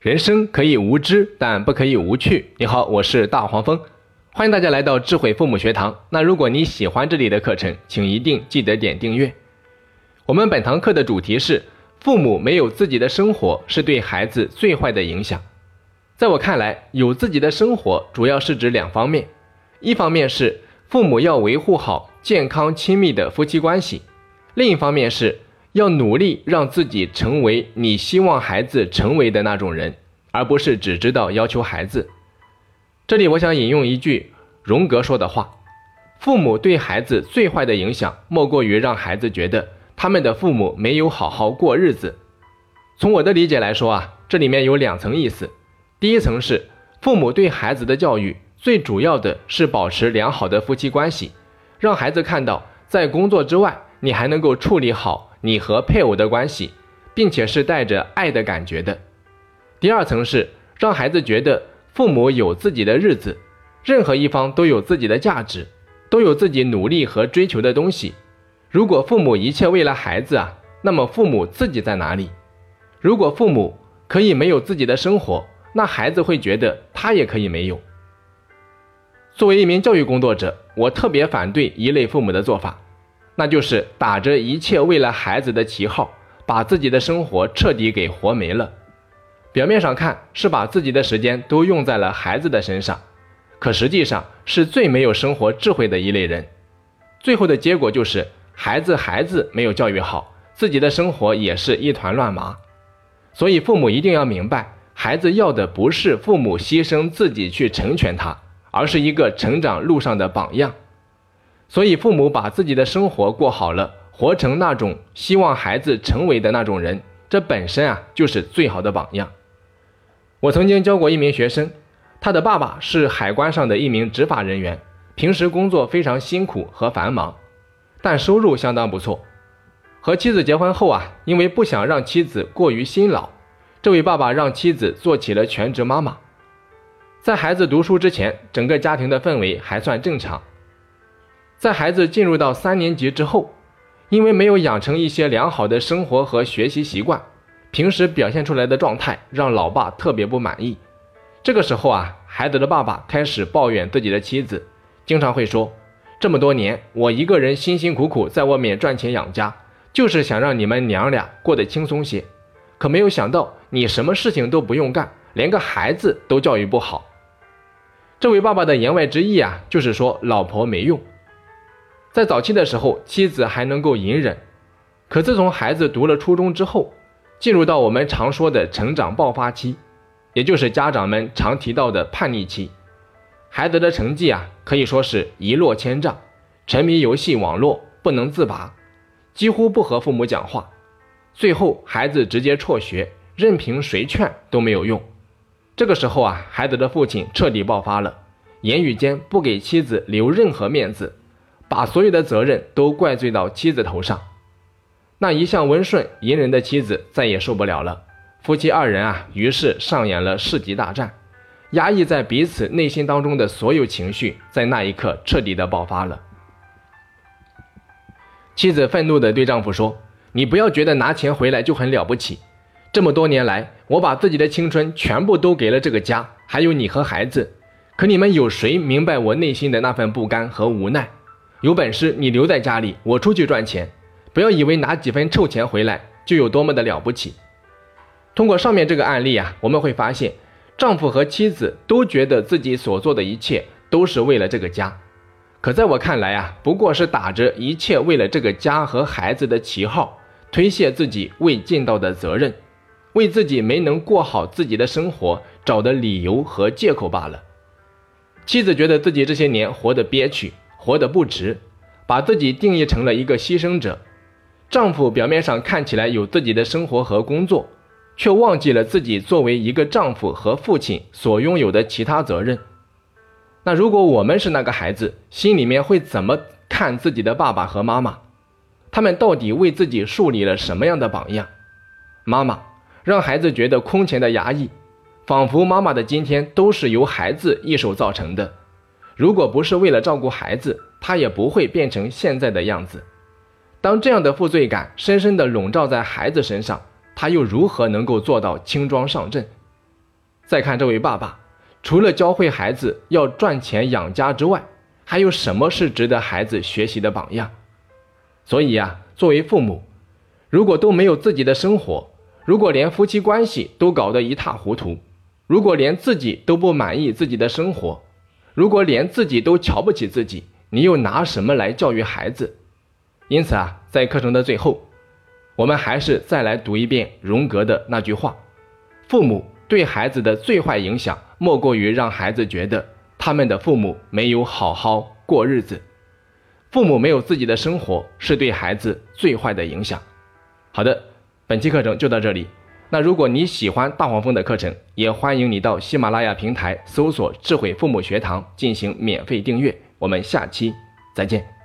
人生可以无知，但不可以无趣。你好，我是大黄蜂，欢迎大家来到智慧父母学堂。那如果你喜欢这里的课程，请一定记得点订阅。我们本堂课的主题是：父母没有自己的生活，是对孩子最坏的影响。在我看来，有自己的生活主要是指两方面，一方面是父母要维护好健康亲密的夫妻关系，另一方面是。要努力让自己成为你希望孩子成为的那种人，而不是只知道要求孩子。这里我想引用一句荣格说的话：“父母对孩子最坏的影响，莫过于让孩子觉得他们的父母没有好好过日子。”从我的理解来说啊，这里面有两层意思。第一层是父母对孩子的教育，最主要的是保持良好的夫妻关系，让孩子看到在工作之外，你还能够处理好。你和配偶的关系，并且是带着爱的感觉的。第二层是让孩子觉得父母有自己的日子，任何一方都有自己的价值，都有自己努力和追求的东西。如果父母一切为了孩子啊，那么父母自己在哪里？如果父母可以没有自己的生活，那孩子会觉得他也可以没有。作为一名教育工作者，我特别反对一类父母的做法。那就是打着一切为了孩子的旗号，把自己的生活彻底给活没了。表面上看是把自己的时间都用在了孩子的身上，可实际上是最没有生活智慧的一类人。最后的结果就是孩子孩子没有教育好，自己的生活也是一团乱麻。所以父母一定要明白，孩子要的不是父母牺牲自己去成全他，而是一个成长路上的榜样。所以，父母把自己的生活过好了，活成那种希望孩子成为的那种人，这本身啊就是最好的榜样。我曾经教过一名学生，他的爸爸是海关上的一名执法人员，平时工作非常辛苦和繁忙，但收入相当不错。和妻子结婚后啊，因为不想让妻子过于辛劳，这位爸爸让妻子做起了全职妈妈。在孩子读书之前，整个家庭的氛围还算正常。在孩子进入到三年级之后，因为没有养成一些良好的生活和学习习惯，平时表现出来的状态让老爸特别不满意。这个时候啊，孩子的爸爸开始抱怨自己的妻子，经常会说：“这么多年，我一个人辛辛苦苦在外面赚钱养家，就是想让你们娘俩过得轻松些。可没有想到，你什么事情都不用干，连个孩子都教育不好。”这位爸爸的言外之意啊，就是说老婆没用。在早期的时候，妻子还能够隐忍，可自从孩子读了初中之后，进入到我们常说的成长爆发期，也就是家长们常提到的叛逆期，孩子的成绩啊可以说是一落千丈，沉迷游戏网络不能自拔，几乎不和父母讲话，最后孩子直接辍学，任凭谁劝都没有用。这个时候啊，孩子的父亲彻底爆发了，言语间不给妻子留任何面子。把所有的责任都怪罪到妻子头上，那一向温顺隐忍的妻子再也受不了了。夫妻二人啊，于是上演了世纪大战，压抑在彼此内心当中的所有情绪，在那一刻彻底的爆发了。妻子愤怒地对丈夫说：“你不要觉得拿钱回来就很了不起，这么多年来，我把自己的青春全部都给了这个家，还有你和孩子，可你们有谁明白我内心的那份不甘和无奈？”有本事你留在家里，我出去赚钱。不要以为拿几分臭钱回来就有多么的了不起。通过上面这个案例啊，我们会发现，丈夫和妻子都觉得自己所做的一切都是为了这个家。可在我看来啊，不过是打着一切为了这个家和孩子的旗号，推卸自己未尽到的责任，为自己没能过好自己的生活找的理由和借口罢了。妻子觉得自己这些年活得憋屈。活得不值，把自己定义成了一个牺牲者。丈夫表面上看起来有自己的生活和工作，却忘记了自己作为一个丈夫和父亲所拥有的其他责任。那如果我们是那个孩子，心里面会怎么看自己的爸爸和妈妈？他们到底为自己树立了什么样的榜样？妈妈让孩子觉得空前的压抑，仿佛妈妈的今天都是由孩子一手造成的。如果不是为了照顾孩子，他也不会变成现在的样子。当这样的负罪感深深地笼罩在孩子身上，他又如何能够做到轻装上阵？再看这位爸爸，除了教会孩子要赚钱养家之外，还有什么是值得孩子学习的榜样？所以呀，作为父母，如果都没有自己的生活，如果连夫妻关系都搞得一塌糊涂，如果连自己都不满意自己的生活，如果连自己都瞧不起自己，你又拿什么来教育孩子？因此啊，在课程的最后，我们还是再来读一遍荣格的那句话：父母对孩子的最坏影响，莫过于让孩子觉得。他们的父母没有好好过日子，父母没有自己的生活，是对孩子最坏的影响。好的，本期课程就到这里。那如果你喜欢大黄蜂的课程，也欢迎你到喜马拉雅平台搜索“智慧父母学堂”进行免费订阅。我们下期再见。